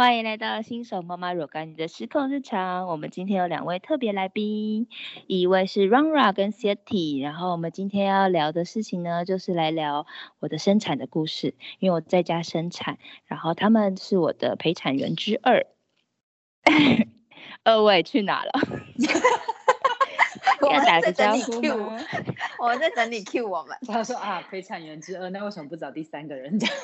欢迎来到新手妈妈若干你的失控日常。我们今天有两位特别来宾，一位是 Rara 跟 City。然后我们今天要聊的事情呢，就是来聊我的生产的故事，因为我在家生产，然后他们是我的陪产员之二。二位去哪了？要打个招呼吗？我在等你 Q 我们。他说啊，陪产员之二，那为什么不找第三个人讲？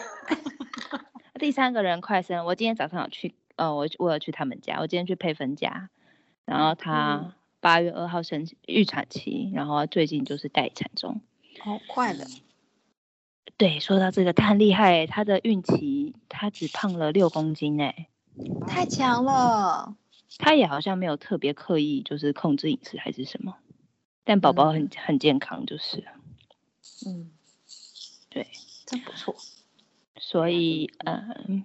第三个人快生，我今天早上有去，呃，我我有去他们家，我今天去佩芬家，然后他八月二号生预产期，然后最近就是待产中，好快的。对，说到这个，他很厉害，他的孕期他只胖了六公斤，哎，太强了。他也好像没有特别刻意就是控制饮食还是什么，但宝宝很很健康，就是，嗯，对，真不错。所以，嗯，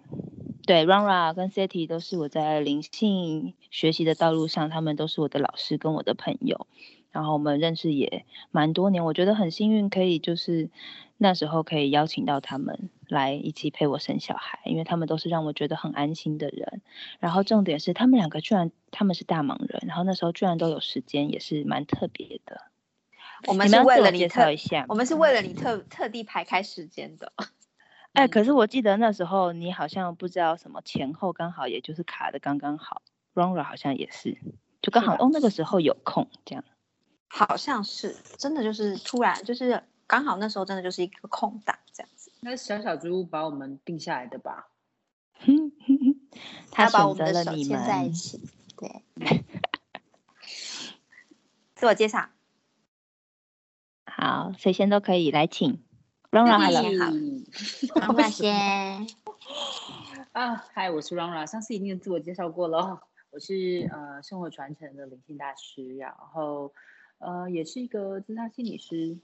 对，Rara 跟 City 都是我在灵性学习的道路上，他们都是我的老师跟我的朋友。然后我们认识也蛮多年，我觉得很幸运，可以就是那时候可以邀请到他们来一起陪我生小孩，因为他们都是让我觉得很安心的人。然后重点是，他们两个居然他们是大忙人，然后那时候居然都有时间，也是蛮特别的。我们是为了你介绍一下，我们是为了你特特地排开时间的。哎，可是我记得那时候你好像不知道什么前后刚好，也就是卡的刚刚好。Rara 好像也是，就刚好哦，那个时候有空这样。好像是，真的就是突然，就是刚好那时候真的就是一个空档这样子。那小小猪把我们定下来的吧？他把我们的手牵在一起。对。自我介绍。好，谁先都可以来，请。Rara 先好，Rara 先。啊，嗨，我是 Rara，上次已经自我介绍过了，我是呃生活传承的灵性大师，然后呃也是一个自杀心理师。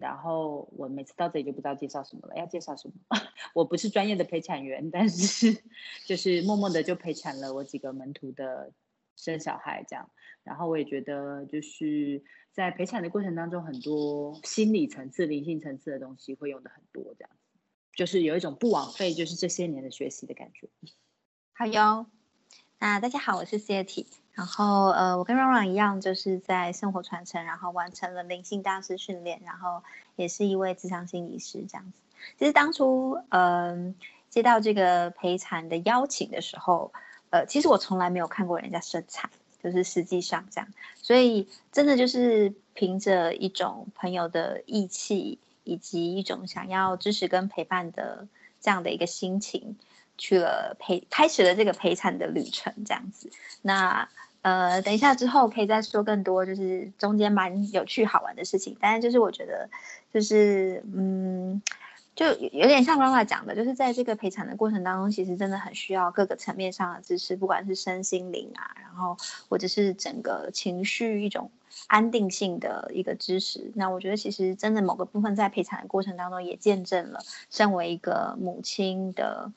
然后我每次到这里就不知道介绍什么了，要介绍什么？我不是专业的陪产员，但是就是默默的就陪产了我几个门徒的生小孩这样。然后我也觉得就是。在陪产的过程当中，很多心理层次、灵性层次的东西会用的很多，这样子就是有一种不枉费，就是这些年的学习的感觉。好哟，那大家好，我是 c i t y 然后呃，我跟 Ron Ron 一样，就是在生活传承，然后完成了灵性大师训练，然后也是一位智商心理师这样子。其实当初嗯接到这个陪产的邀请的时候，呃，其实我从来没有看过人家生产。就是实际上这样，所以真的就是凭着一种朋友的义气，以及一种想要支持跟陪伴的这样的一个心情，去了陪开始了这个陪产的旅程，这样子。那呃，等一下之后可以再说更多，就是中间蛮有趣好玩的事情。但是就是我觉得，就是嗯。就有点像妈妈讲的，就是在这个陪产的过程当中，其实真的很需要各个层面上的支持，不管是身心灵啊，然后或者是整个情绪一种安定性的一个支持。那我觉得其实真的某个部分在陪产的过程当中，也见证了身为一个母亲的，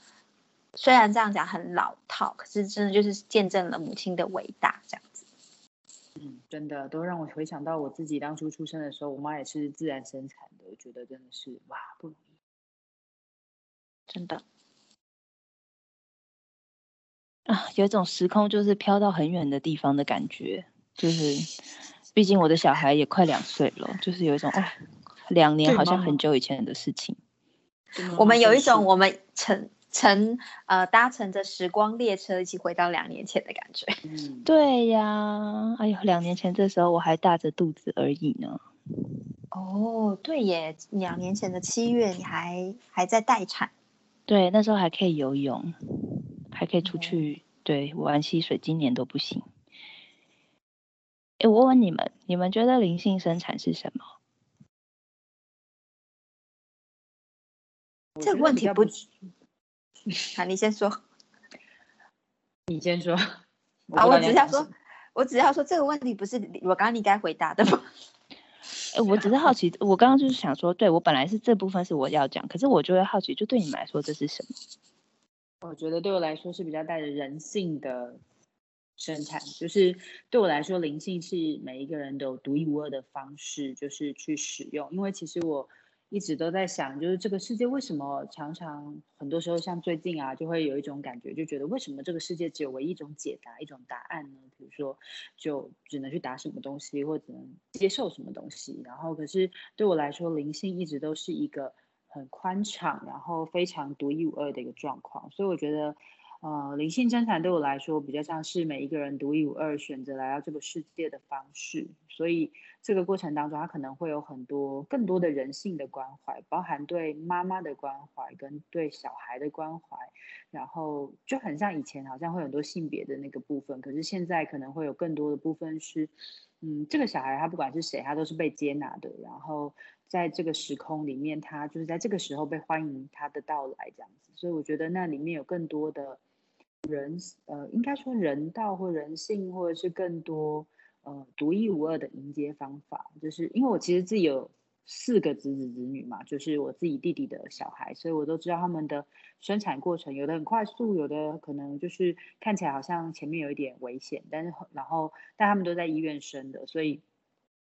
虽然这样讲很老套，可是真的就是见证了母亲的伟大这样子。嗯，真的都让我回想到我自己当初出生的时候，我妈也是自然生产的，我觉得真的是哇不容易。真的啊，有一种时空就是飘到很远的地方的感觉，就是毕竟我的小孩也快两岁了，就是有一种哦，两年好像很久以前的事情。我们有一种我们乘乘呃搭乘着时光列车一起回到两年前的感觉。嗯，对呀，哎呦，两年前这时候我还大着肚子而已呢。哦，对耶，两年前的七月你还还在待产。对，那时候还可以游泳，还可以出去对玩溪水，今年都不行。哎，我问你们，你们觉得灵性生产是什么？这个问题不，好，你先说。你先说。啊，我只要说，我只要说这个问题不是我刚刚你该回答的吗？哎，我只是好奇，我刚刚就是想说，对我本来是这部分是我要讲，可是我就会好奇，就对你们来说这是什么？我觉得对我来说是比较带着人性的生产，就是对我来说，灵性是每一个人都有独一无二的方式，就是去使用。因为其实我一直都在想，就是这个世界为什么常常很多时候像最近啊，就会有一种感觉，就觉得为什么这个世界只有唯一一种解答、一种答案呢？比如说，就只能去答什么东西，或者能接受什么东西。然后，可是对我来说，灵性一直都是一个很宽敞，然后非常独一无二的一个状况。所以我觉得。呃，灵性生产对我来说比较像是每一个人独一无二选择来到这个世界的方式，所以这个过程当中，他可能会有很多更多的人性的关怀，包含对妈妈的关怀跟对小孩的关怀，然后就很像以前好像会很多性别的那个部分，可是现在可能会有更多的部分是，嗯，这个小孩他不管是谁，他都是被接纳的，然后在这个时空里面，他就是在这个时候被欢迎他的到来这样子，所以我觉得那里面有更多的。人呃，应该说人道或人性，或者是更多呃独一无二的迎接方法，就是因为我其实自己有四个子子子女嘛，就是我自己弟弟的小孩，所以我都知道他们的生产过程，有的很快速，有的可能就是看起来好像前面有一点危险，但是然后但他们都在医院生的，所以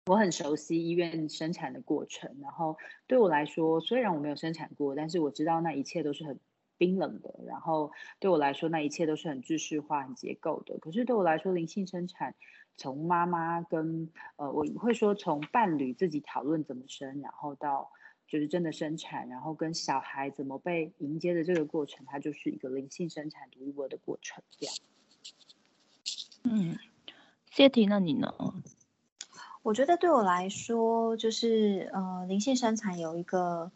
我很熟悉医院生产的过程。然后对我来说，虽然我没有生产过，但是我知道那一切都是很。冰冷的，然后对我来说，那一切都是很知识化、很结构的。可是对我来说，灵性生产从妈妈跟呃，我会说从伴侣自己讨论怎么生，然后到就是真的生产，然后跟小孩怎么被迎接的这个过程，它就是一个灵性生产独一无二的过程。这样。嗯，谢婷，那你呢？我觉得对我来说，就是呃，灵性生产有一个。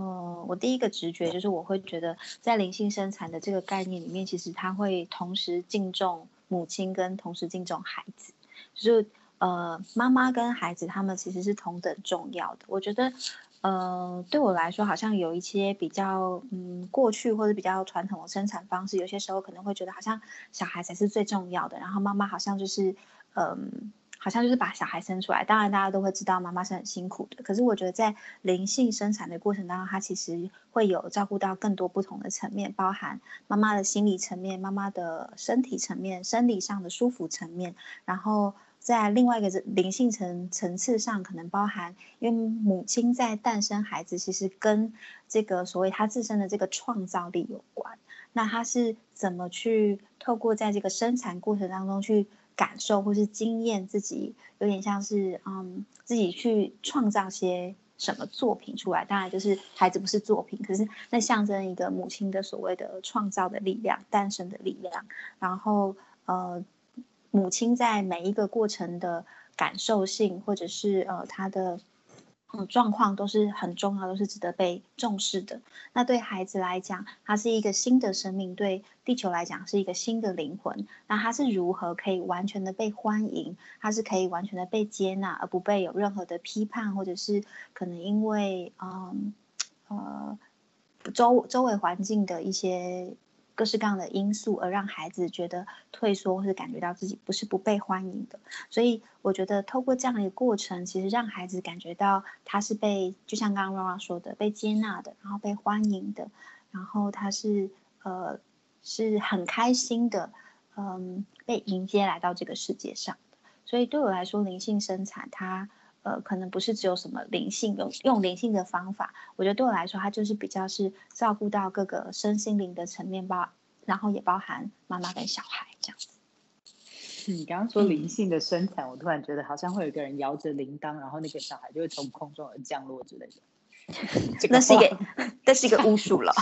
嗯，我第一个直觉就是我会觉得，在灵性生产的这个概念里面，其实他会同时敬重母亲跟同时敬重孩子，就是呃妈妈跟孩子他们其实是同等重要的。我觉得，呃对我来说，好像有一些比较嗯过去或者比较传统的生产方式，有些时候可能会觉得好像小孩才是最重要的，然后妈妈好像就是嗯。好像就是把小孩生出来，当然大家都会知道妈妈是很辛苦的。可是我觉得在灵性生产的过程当中，它其实会有照顾到更多不同的层面，包含妈妈的心理层面、妈妈的身体层面、生理上的舒服层面。然后在另外一个灵性层层次上，可能包含因为母亲在诞生孩子，其实跟这个所谓她自身的这个创造力有关。那她是怎么去透过在这个生产过程当中去？感受或是经验，自己有点像是嗯，自己去创造些什么作品出来。当然，就是孩子不是作品，可是那象征一个母亲的所谓的创造的力量、诞生的力量。然后呃，母亲在每一个过程的感受性，或者是呃她的。嗯，状况都是很重要，都是值得被重视的。那对孩子来讲，他是一个新的生命；对地球来讲，是一个新的灵魂。那他是如何可以完全的被欢迎？他是可以完全的被接纳，而不被有任何的批判，或者是可能因为嗯呃周周围环境的一些。各式各样的因素，而让孩子觉得退缩，或是感觉到自己不是不被欢迎的。所以，我觉得透过这样的一个过程，其实让孩子感觉到他是被，就像刚刚 Rora 说的，被接纳的，然后被欢迎的，然后他是呃是很开心的，嗯，被迎接来到这个世界上所以，对我来说，灵性生产它。呃，可能不是只有什么灵性，用用灵性的方法，我觉得对我来说，它就是比较是照顾到各个身心灵的层面包，然后也包含妈妈跟小孩这样子。你刚刚说灵性的生产，我突然觉得好像会有一个人摇着铃铛，然后那个小孩就会从空中而降落之类的。那是一个，那是一个巫术了，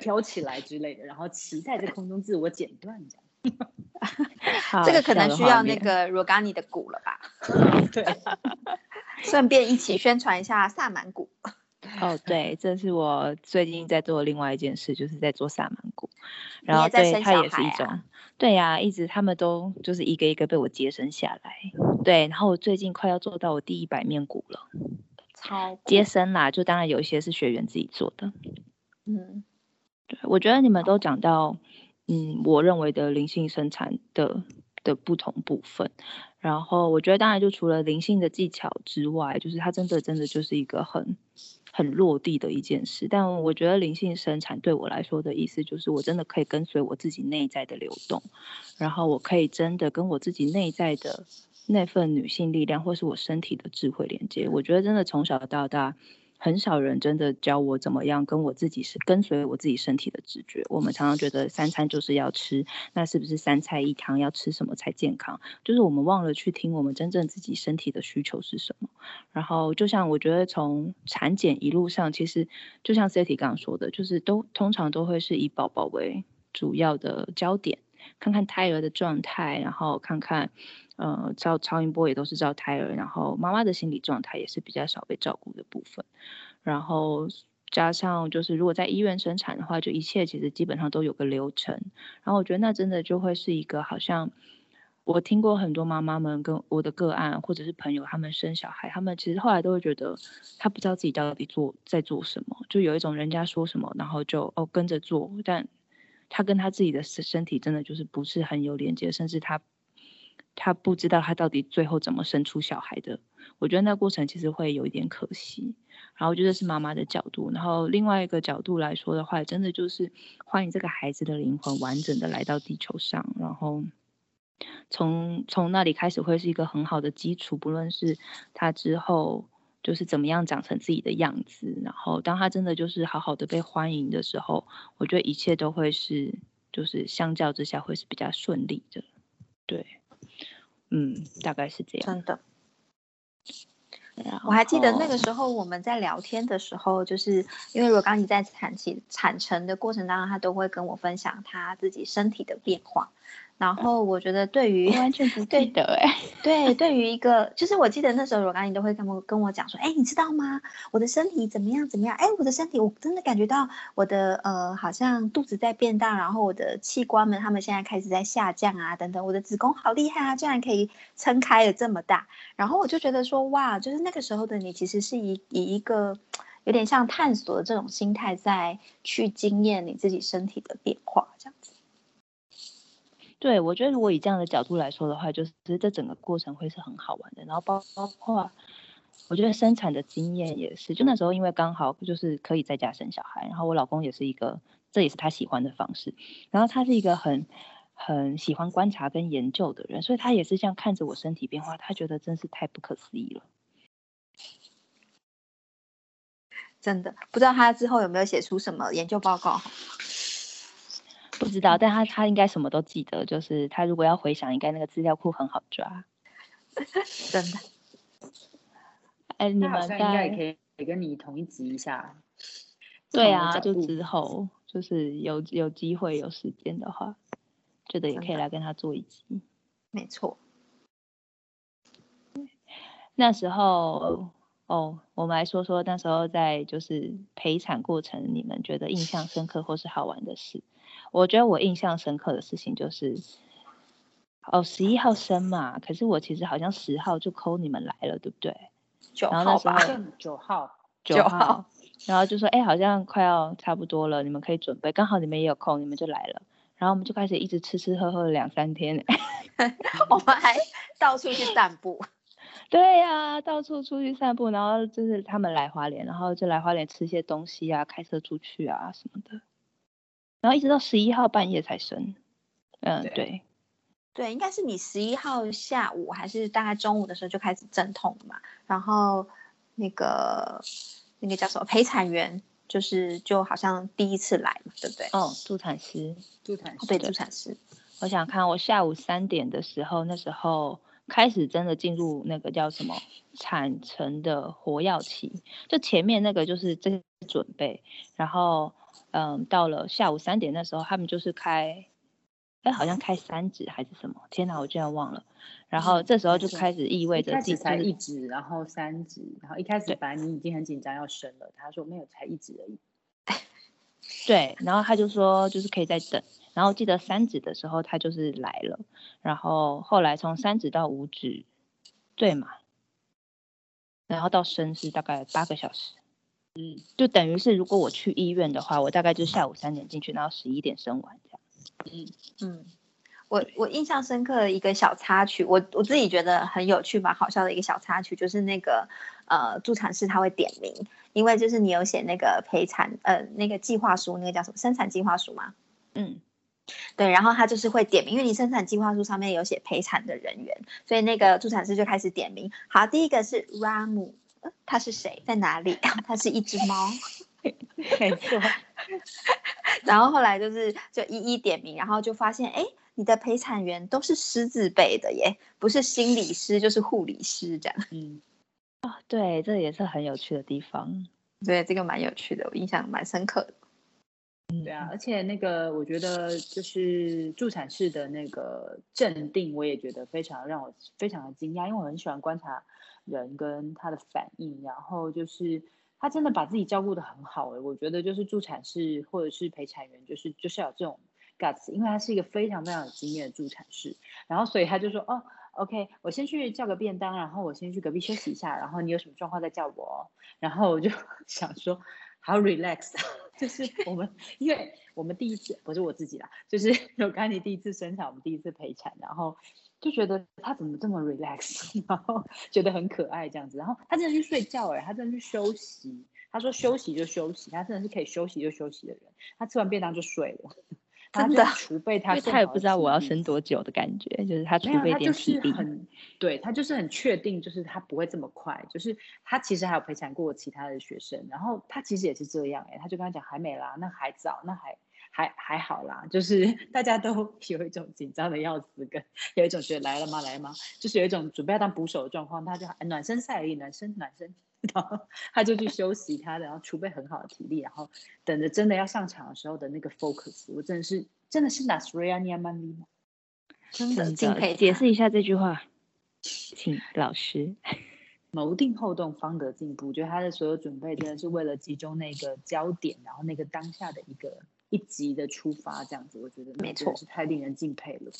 飘起来之类的，然后骑在这空中自我剪断这样。这个可能需要那个 Rogani 的鼓了吧？对，顺便一起宣传一下萨满鼓。哦，对，这是我最近在做另外一件事，就是在做萨满鼓。然后对它也是一种，对呀，一直他们都就是一个一个被我接生下来。对，然后我最近快要做到我第一百面鼓了。超接生啦，就当然有一些是学员自己做的。嗯，对，我觉得你们都讲到。嗯，我认为的灵性生产的的不同部分，然后我觉得当然就除了灵性的技巧之外，就是它真的真的就是一个很很落地的一件事。但我觉得灵性生产对我来说的意思，就是我真的可以跟随我自己内在的流动，然后我可以真的跟我自己内在的那份女性力量，或是我身体的智慧连接。我觉得真的从小到大。很少人真的教我怎么样跟我自己是跟随我自己身体的直觉。我们常常觉得三餐就是要吃，那是不是三菜一汤要吃什么才健康？就是我们忘了去听我们真正自己身体的需求是什么。然后就像我觉得从产检一路上，其实就像 City 刚刚说的，就是都通常都会是以宝宝为主要的焦点，看看胎儿的状态，然后看看。呃，照超音波也都是照胎儿，然后妈妈的心理状态也是比较少被照顾的部分，然后加上就是如果在医院生产的话，就一切其实基本上都有个流程，然后我觉得那真的就会是一个好像我听过很多妈妈们跟我的个案或者是朋友他们生小孩，他们其实后来都会觉得他不知道自己到底做在做什么，就有一种人家说什么，然后就哦跟着做，但他跟他自己的身身体真的就是不是很有连接，甚至他。他不知道他到底最后怎么生出小孩的，我觉得那过程其实会有一点可惜。然后我觉得是妈妈的角度，然后另外一个角度来说的话，真的就是欢迎这个孩子的灵魂完整的来到地球上，然后从从那里开始会是一个很好的基础，不论是他之后就是怎么样长成自己的样子，然后当他真的就是好好的被欢迎的时候，我觉得一切都会是就是相较之下会是比较顺利的，嗯，大概是这样。真的，我还记得那个时候我们在聊天的时候，就是因为如果刚你在产期产程的过程当中，他都会跟我分享他自己身体的变化。然后我觉得对于 完全不对的哎，对，对于一个就是我记得那时候若刚你都会跟我跟我讲说，哎，你知道吗？我的身体怎么样怎么样？哎，我的身体我真的感觉到我的呃好像肚子在变大，然后我的器官们他们现在开始在下降啊等等，我的子宫好厉害啊，竟然可以撑开了这么大。然后我就觉得说，哇，就是那个时候的你其实是以以一个有点像探索的这种心态在去经验你自己身体的变化这样子。对，我觉得如果以这样的角度来说的话，就是这整个过程会是很好玩的。然后包包括，我觉得生产的经验也是，就那时候因为刚好就是可以在家生小孩，然后我老公也是一个，这也是他喜欢的方式。然后他是一个很很喜欢观察跟研究的人，所以他也是这样看着我身体变化，他觉得真是太不可思议了。真的不知道他之后有没有写出什么研究报告。不知道，但他他应该什么都记得，就是他如果要回想，应该那个资料库很好抓，真的。哎，你们应该也可以也跟你同一集一下。对啊，就之后就是有有机会有时间的话，觉得也可以来跟他做一集。没错。那时候哦，我们来说说那时候在就是陪产过程，你们觉得印象深刻或是好玩的事。我觉得我印象深刻的事情就是，哦，十一号生嘛，可是我其实好像十号就扣你们来了，对不对？九号吧，九号，九号，然后就说，哎，好像快要差不多了，你们可以准备，刚好你们也有空，你们就来了，然后我们就开始一直吃吃喝喝了两三天，我们还到处去散步。对呀，到处出去散步，然后就是他们来花莲，然后就来花莲吃些东西啊，开车出去啊什么的。然后一直到十一号半夜才生，嗯，对，对，应该是你十一号下午还是大概中午的时候就开始阵痛嘛，然后那个那个叫什么陪产员，就是就好像第一次来嘛，对不对？哦，助产师，助产师，对，助产师。我想看我下午三点的时候，那时候开始真的进入那个叫什么产程的活药期，就前面那个就是这准备，然后。嗯，到了下午三点那时候，他们就是开，哎，好像开三指还是什么？天哪，我居然忘了。然后这时候就开始意味着自己才一指，然后三指，然后一开始本来你已经很紧张要生了，他说没有，才一指而已。对，然后他就说就是可以再等。然后记得三指的时候他就是来了，然后后来从三指到五指，对嘛？然后到生是大概八个小时。嗯，就等于是如果我去医院的话，我大概就下午三点进去，然后十一点生完这样。嗯嗯，我我印象深刻的一个小插曲，我我自己觉得很有趣、蛮好笑的一个小插曲，就是那个呃助产士他会点名，因为就是你有写那个陪产呃那个计划书，那个叫什么生产计划书吗？嗯，对，然后他就是会点名，因为你生产计划书上面有写陪产的人员，所以那个助产师就开始点名。好，第一个是 Ramu，他是谁，在哪里？他是一只猫，没错。然后后来就是就一一点名，然后就发现，哎，你的陪产员都是师字辈的耶，不是心理师就是护理师这样。嗯，哦，对，这也是很有趣的地方。对，这个蛮有趣的，我印象蛮深刻的。对啊，而且那个我觉得就是助产士的那个镇定，我也觉得非常让我非常的惊讶，因为我很喜欢观察人跟他的反应，然后就是他真的把自己照顾的很好诶，我觉得就是助产士或者是陪产员，就是就是有这种 guts，因为他是一个非常非常有经验的助产士，然后所以他就说哦，OK，我先去叫个便当，然后我先去隔壁休息一下，然后你有什么状况再叫我，然后我就 想说。好 relax，就是我们，因为我们第一次不是我自己啦，就是 有刚你第一次生产，我们第一次陪产，然后就觉得他怎么这么 relax，然后 觉得很可爱这样子，然后他真的去睡觉哎，他真的去休息，他说休息就休息，他真的是可以休息就休息的人，他吃完便当就睡了。真的储备他，他也不知道我要生多久的感觉，就是他储备点体力。很，对他就是很确定，就是他不会这么快。就是他其实还有陪产过其他的学生，然后他其实也是这样哎，他就跟他讲还没啦，那还早，那还还还好啦。就是 大家都 有一种紧张的要死，跟有一种觉得来了吗来了吗？就是有一种准备要当捕手的状况，他就暖身赛而已，暖身暖身。然后他就去休息他的，然后储备很好的体力，然后等着真的要上场的时候的那个 focus，我真的是真的是 Nasria Niamani 吗？真的敬佩。解释一下这句话，请老师。谋定后动，方得进步。我觉得他的所有准备真的是为了集中那个焦点，然后那个当下的一个。一集的出发，这样子，我觉得没错，是太令人敬佩了。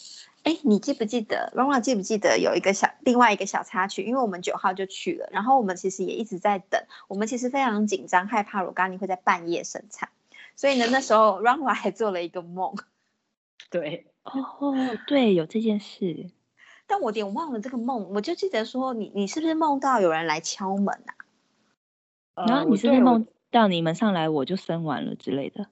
哎，你记不记得 r o n a 记不记得有一个小另外一个小插曲？因为我们九号就去了，然后我们其实也一直在等，我们其实非常紧张，害怕罗刚尼会在半夜生产，所以呢，那时候 r o n a 还做了一个梦。对，哦，对，有这件事，但我有点忘了这个梦，我就记得说，你你是不是梦到有人来敲门啊？然后你是不是梦到你们上来我就生完了之类的？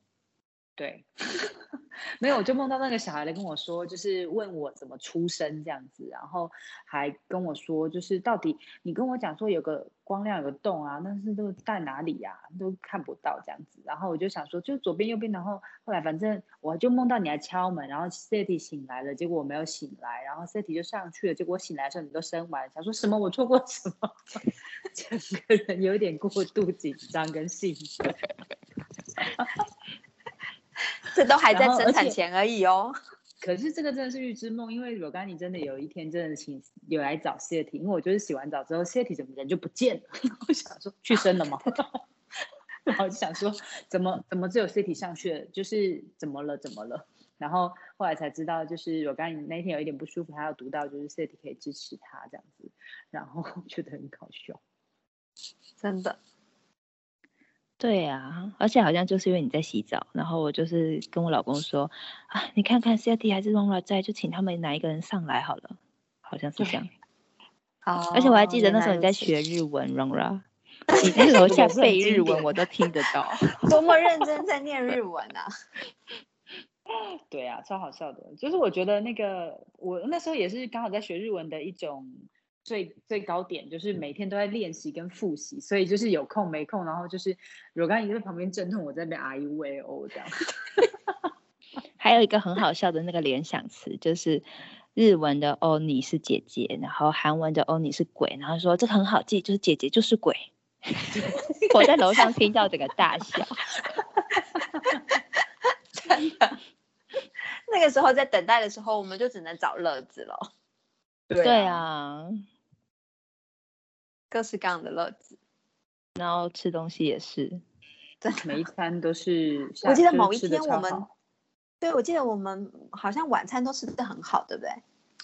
对，没有，我就梦到那个小孩来跟我说，就是问我怎么出生这样子，然后还跟我说，就是到底你跟我讲说有个光亮有个洞啊，但是都在哪里呀，都看不到这样子。然后我就想说，就左边右边，然后后来反正我就梦到你来敲门，然后 City 醒来了，结果我没有醒来，然后 City 就上去了，结果我醒来的时候你都生完，想说什么我错过什么，整个人有点过度紧张跟兴奋。这都还在生产前而已哦。可是这个真的是预知梦，因为我刚你真的有一天真的请有来找谢体，因为我就是洗完澡之后谢体怎么人就不见了，我想说去生了吗？然后就想说怎么怎么只有谢体上去了，就是怎么了怎么了？然后后来才知道，就是我刚你那天有一点不舒服，还要读到就是谢体可以支持他这样子，然后觉得很搞笑，真的。对呀，而且好像就是因为你在洗澡，然后我就是跟我老公说啊，你看看 c t 还是 Rona 在，就请他们哪一个人上来好了，好像是这样。哦。而且我还记得那时候你在学日文，Rona，你在楼下背日文，我都听得到。多么认真在念日文啊！对啊，超好笑的。就是我觉得那个我那时候也是刚好在学日文的一种。最最高点就是每天都在练习跟复习，所以就是有空没空，然后就是若干一在旁边阵痛，我在边 I U V O 这样。还有一个很好笑的那个联想词，就是日文的哦你是姐姐，然后韩文的哦你是鬼，然后说这个很好记，就是姐姐就是鬼。我在楼上听到这个大笑，真的。那个时候在等待的时候，我们就只能找乐子了。对啊，各式各样的乐子，然后吃东西也是，对，每一餐都是。我记得某一天我们，对，我记得我们好像晚餐都吃的很好，对不对？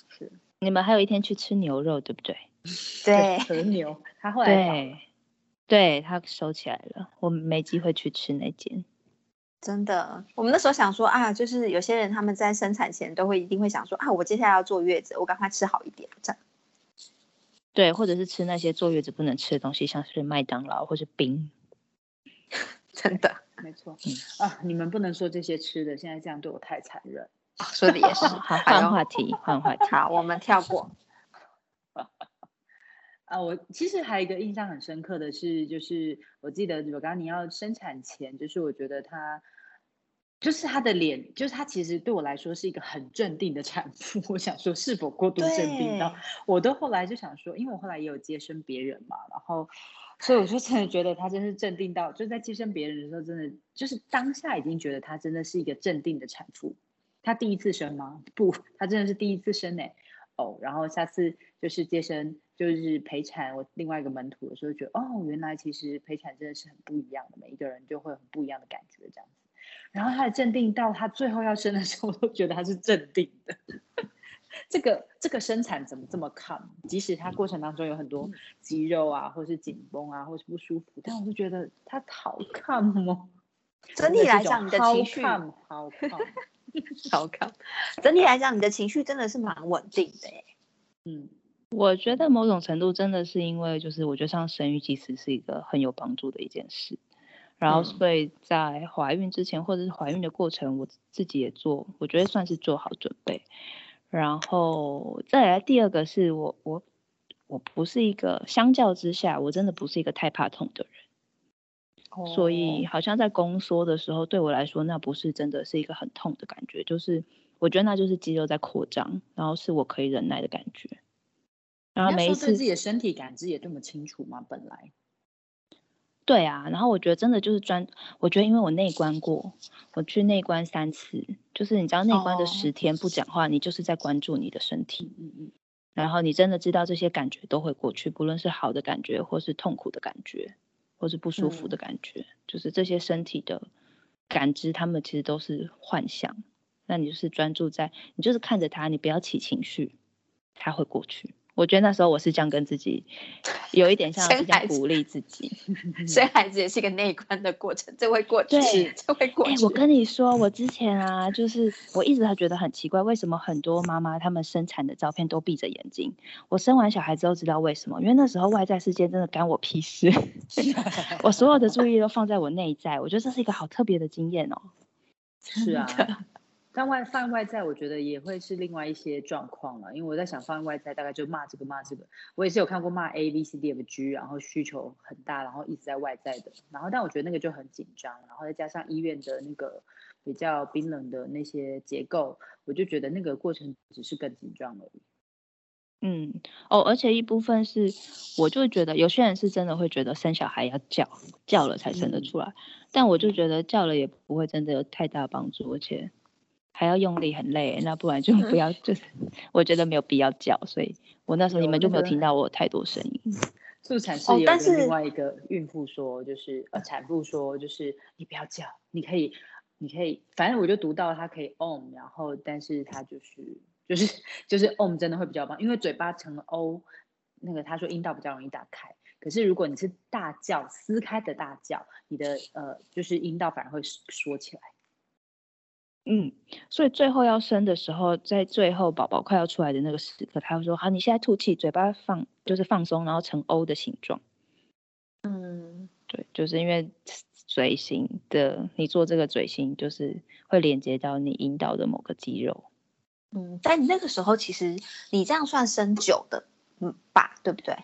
是。你们还有一天去吃牛肉，对不对？对，和牛，他后来对，对他收起来了，我们没机会去吃那间。真的，我们那时候想说啊，就是有些人他们在生产前都会一定会想说啊，我接下来要坐月子，我赶快吃好一点，这样。对，或者是吃那些坐月子不能吃的东西，像是麦当劳或是冰。真的，没错。啊，你们不能说这些吃的，现在这样对我太残忍。说的也是。好，换话题，换话题。好，我们跳过。啊，我其实还有一个印象很深刻的是，就是我记得我刚你要生产前，就是我觉得他，就是他的脸，就是他其实对我来说是一个很镇定的产妇。我想说是否过度镇定到，我都后来就想说，因为我后来也有接生别人嘛，然后所以我就真的觉得他真是镇定到，就在接生别人的时候，真的就是当下已经觉得他真的是一个镇定的产妇。他第一次生吗？不，他真的是第一次生哎。哦，然后下次就是接生，就是陪产。我另外一个门徒的时候，觉得哦，原来其实陪产真的是很不一样的，每一个人就会很不一样的感觉这样子。然后他的镇定到他最后要生的时候，我都觉得他是镇定的。这个这个生产怎么这么 calm？即使他过程当中有很多肌肉啊，或是紧绷啊，或是不舒服，但我就觉得他好 calm 哦。整体来讲，你的情绪好 calm。好看 整体来讲，你的情绪真的是蛮稳定的嗯，我觉得某种程度真的是因为，就是我觉得上生育其实是一个很有帮助的一件事。然后，所以在怀孕之前或者是怀孕的过程，我自己也做，我觉得算是做好准备。然后再来第二个是我我我不是一个相较之下，我真的不是一个太怕痛的人。所以好像在宫缩的时候，对我来说，那不是真的是一个很痛的感觉，就是我觉得那就是肌肉在扩张，然后是我可以忍耐的感觉。然后每一次自己的身体感知也这么清楚吗？本来，对啊。然后我觉得真的就是专，我觉得因为我内观过，我去内观三次，就是你知道内观的十天不讲话，你就是在关注你的身体，嗯嗯。然后你真的知道这些感觉都会过去，不论是好的感觉或是痛苦的感觉。或是不舒服的感觉，就是这些身体的感知，他们其实都是幻象。那你就是专注在，你就是看着它，你不要起情绪，它会过去。我觉得那时候我是这样跟自己，有一点像这样鼓励自己。生孩子也是一个内观的过程，这会过去，这会过去。我跟你说，我之前啊，就是我一直还觉得很奇怪，为什么很多妈妈她们生产的照片都闭着眼睛？我生完小孩之后知道为什么，因为那时候外在世界真的干我屁事，我所有的注意力都放在我内在。我觉得这是一个好特别的经验哦。是啊。但外放外在，我觉得也会是另外一些状况了。因为我在想，放外在大概就骂这个骂这个。我也是有看过骂 A B C D F G，然后需求很大，然后一直在外在的。然后，但我觉得那个就很紧张。然后再加上医院的那个比较冰冷的那些结构，我就觉得那个过程只是更紧张而已。嗯，哦，而且一部分是，我就觉得有些人是真的会觉得生小孩要叫叫了才生得出来，但我就觉得叫了也不会真的有太大帮助，而且。还要用力很累，那不然就不要，就是我觉得没有必要叫，所以我那时候你们就没有听到我太多声音。助产士有跟另外一个孕妇说，就是呃产妇说，就是你不要叫，你可以，你可以，反正我就读到他可以 om，然后但是他就是就是就是 om 真的会比较棒，因为嘴巴成 o，那个他说阴道比较容易打开，可是如果你是大叫撕开的大叫，你的呃就是阴道反而会缩起来。嗯，所以最后要生的时候，在最后宝宝快要出来的那个时刻，他会说：“好，你现在吐气，嘴巴放，就是放松，然后成 O 的形状。”嗯，对，就是因为嘴型的，你做这个嘴型，就是会连接到你引导的某个肌肉。嗯，但你那个时候其实你这样算生久的，嗯吧，对不对？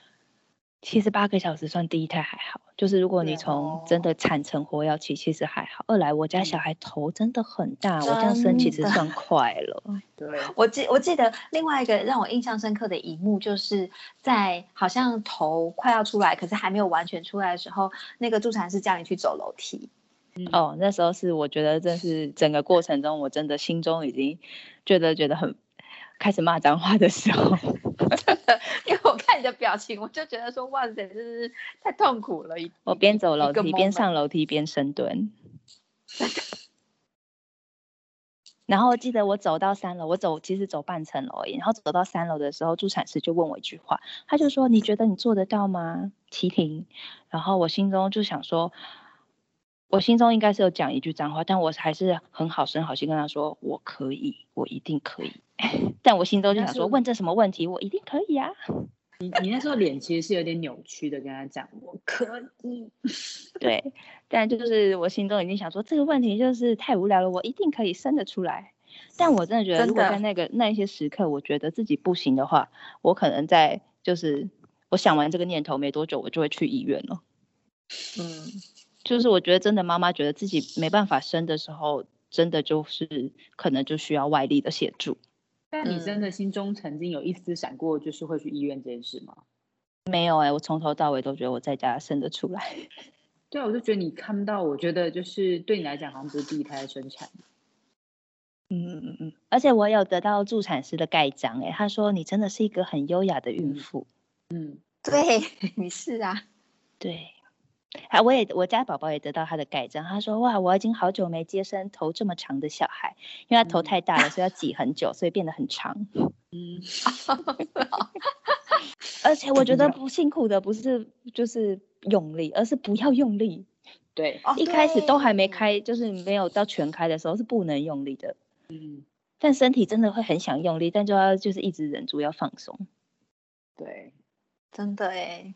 其实八个小时算第一胎还好，就是如果你从真的产程活要起，其实还好。二来我家小孩头真的很大，我这样生其实算快了。对，我记我记得另外一个让我印象深刻的一幕，就是在好像头快要出来，可是还没有完全出来的时候，那个助产士叫你去走楼梯。哦，那时候是我觉得真是整个过程中，我真的心中已经觉得觉得很开始骂脏话的时候。因为我看你的表情，我就觉得说，哇塞，真是太痛苦了。我边走楼梯边上楼梯边深蹲。然后记得我走到三楼，我走其实走半层楼而已。然后走到三楼的时候，助产师就问我一句话，他就说：“你觉得你做得到吗？”齐婷。然后我心中就想说，我心中应该是有讲一句脏话，但我还是很好声好气跟他说：“我可以，我一定可以。”但我心中就想说，问这什么问题，我一定可以啊！你你那时候脸其实是有点扭曲的，跟他讲我可以。对，但就是我心中已经想说，这个问题就是太无聊了，我一定可以生得出来。但我真的觉得，如果在那个那一些时刻，我觉得自己不行的话，我可能在就是我想完这个念头没多久，我就会去医院了。嗯，就是我觉得真的妈妈觉得自己没办法生的时候，真的就是可能就需要外力的协助。但你真嗯的心中曾经有一丝闪过，就是会去医院这件事吗？没有哎、我从头到尾都觉得我在家生得出来。对啊，我就觉得你看不到，我觉得就是对你来讲好像不是第一胎生产。嗯嗯嗯，而且我有得到助产师的盖章哎、他说你真的是一个很优雅的孕嗯妇。嗯，对，你是啊，对，啊，我也我家宝宝也得到他的盖章，他说哇，我已经好久没接生头这么长的小孩，因为他头嗯太大了，所以要 挤很久，所以变得很长。嗯，而且我觉得不不辛苦的不是就是用力，而是不要用力。对，哦一开始都还没对开，就是没有到全开的时候是不能用力的，嗯，但身体真的会很想用力，但就要就是一直忍住要放松。对，真的哎。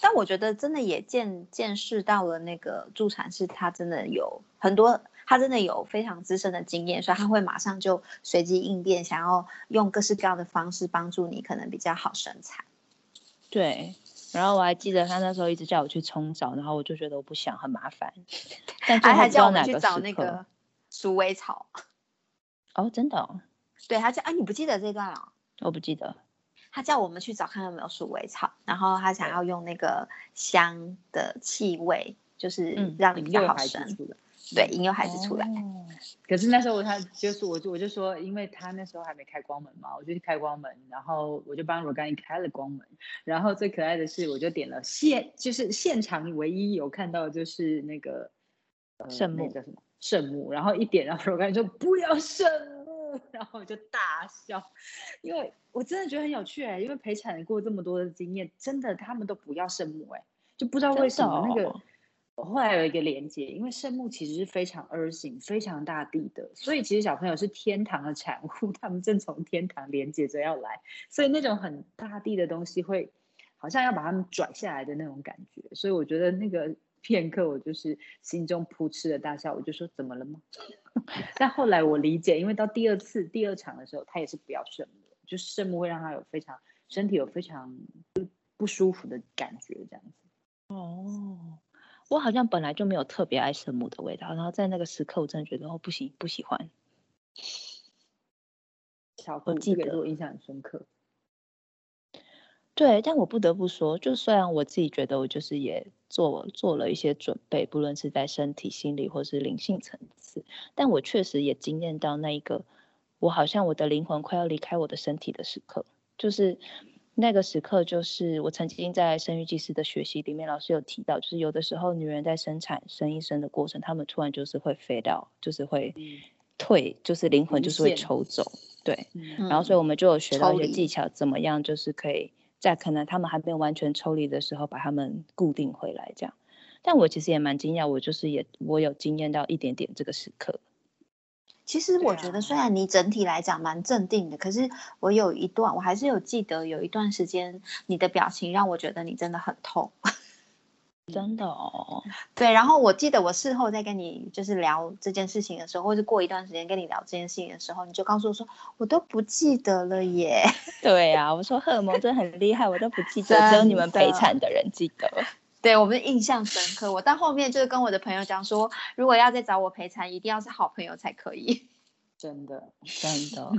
但我觉得真的也见见识到了那个助产士，他真的有很多，他真的有非常资深的经验，所以他会马上就随机应变，想要用各式各样的方式帮助你，可能比较好生产。对，然后我还记得他那时候一直叫我去冲澡，然后我就觉得我不想，很麻烦。但他叫我们去找那个鼠尾草，哦，真的、哦，对他叫啊，你不记得这段了？我不记得。他叫我们去找看有没有鼠尾草，然后他想要用那个香的气味，就是嗯让你比较引诱孩子好生，出来。对，引诱孩子出来。哦可是那时候他就是我就我就说，因为他那时候还没开光门嘛，我就去开光门，然后我就帮罗甘一开了光门，然后最可爱的是，我就点了现就是现场唯一有看到就是那个呃圣木叫什么圣木，然后一点，然后罗甘就说不要圣木，然后我就大笑，因为我真的觉得很有趣哎、因为陪产过这么多的经验，真的他们都不要圣母哎、就不知道为什么那个。哦我后来有一个连接，因为圣木其实是非常 earthing、非常大地的，所以其实小朋友是天堂的产物，他们正从天堂连接着要来，所以那种很大地的东西会好像要把他们拽下来的那种感觉，所以我觉得那个片刻我就是心中扑哧的大笑，我就说怎么了吗？但后来我理解，因为到第二次第二场的时候，他也是不要圣母，就是圣母会让他有非常身体有非常不不舒服的感觉，这样子。哦，我好像本来就没有特别爱圣母的味道，然后在那个时刻，我真的觉得哦不行，不喜欢。小虎记得这个我印象很深刻。对，但我不得不说，就虽然我自己觉得我就是也做做了一些准备，不论是在身体、心理或是灵性层次，但我确实也惊艳到那一个，我好像我的灵魂快要离开我的身体的时刻，就是那个时刻，就是我曾经在生育技师的学习里面，老师有提到，就是有的时候女人在生产生一生的过程，她们突然就是会飞到，就是会嗯。退，就是灵魂就是会抽走，对。嗯然后所以我们就有学到一些技巧，怎么样就是可以在可能他们还没有完全抽离的时候，把他们固定回来这样。但我其实也蛮惊讶，我就是也我有经验到一点点这个时刻。其实我觉得，啊虽然你整体来讲蛮镇定的，可是我有一段，我还是有记得有一段时间，你的表情让我觉得你真的很痛。真的哦，对，然后我记得我事后在跟你就是聊这件事情的时候，或是过一段时间跟你聊这件事情的时候，你就告诉我说，我都不记得了耶。对啊，我说荷尔蒙真的很厉害，我都不记得，只有你们陪产的人记得。对我们印象深刻。我到后面就是跟我的朋友讲说，如果要再找我陪产，一定要是好朋友才可以，真的，真的，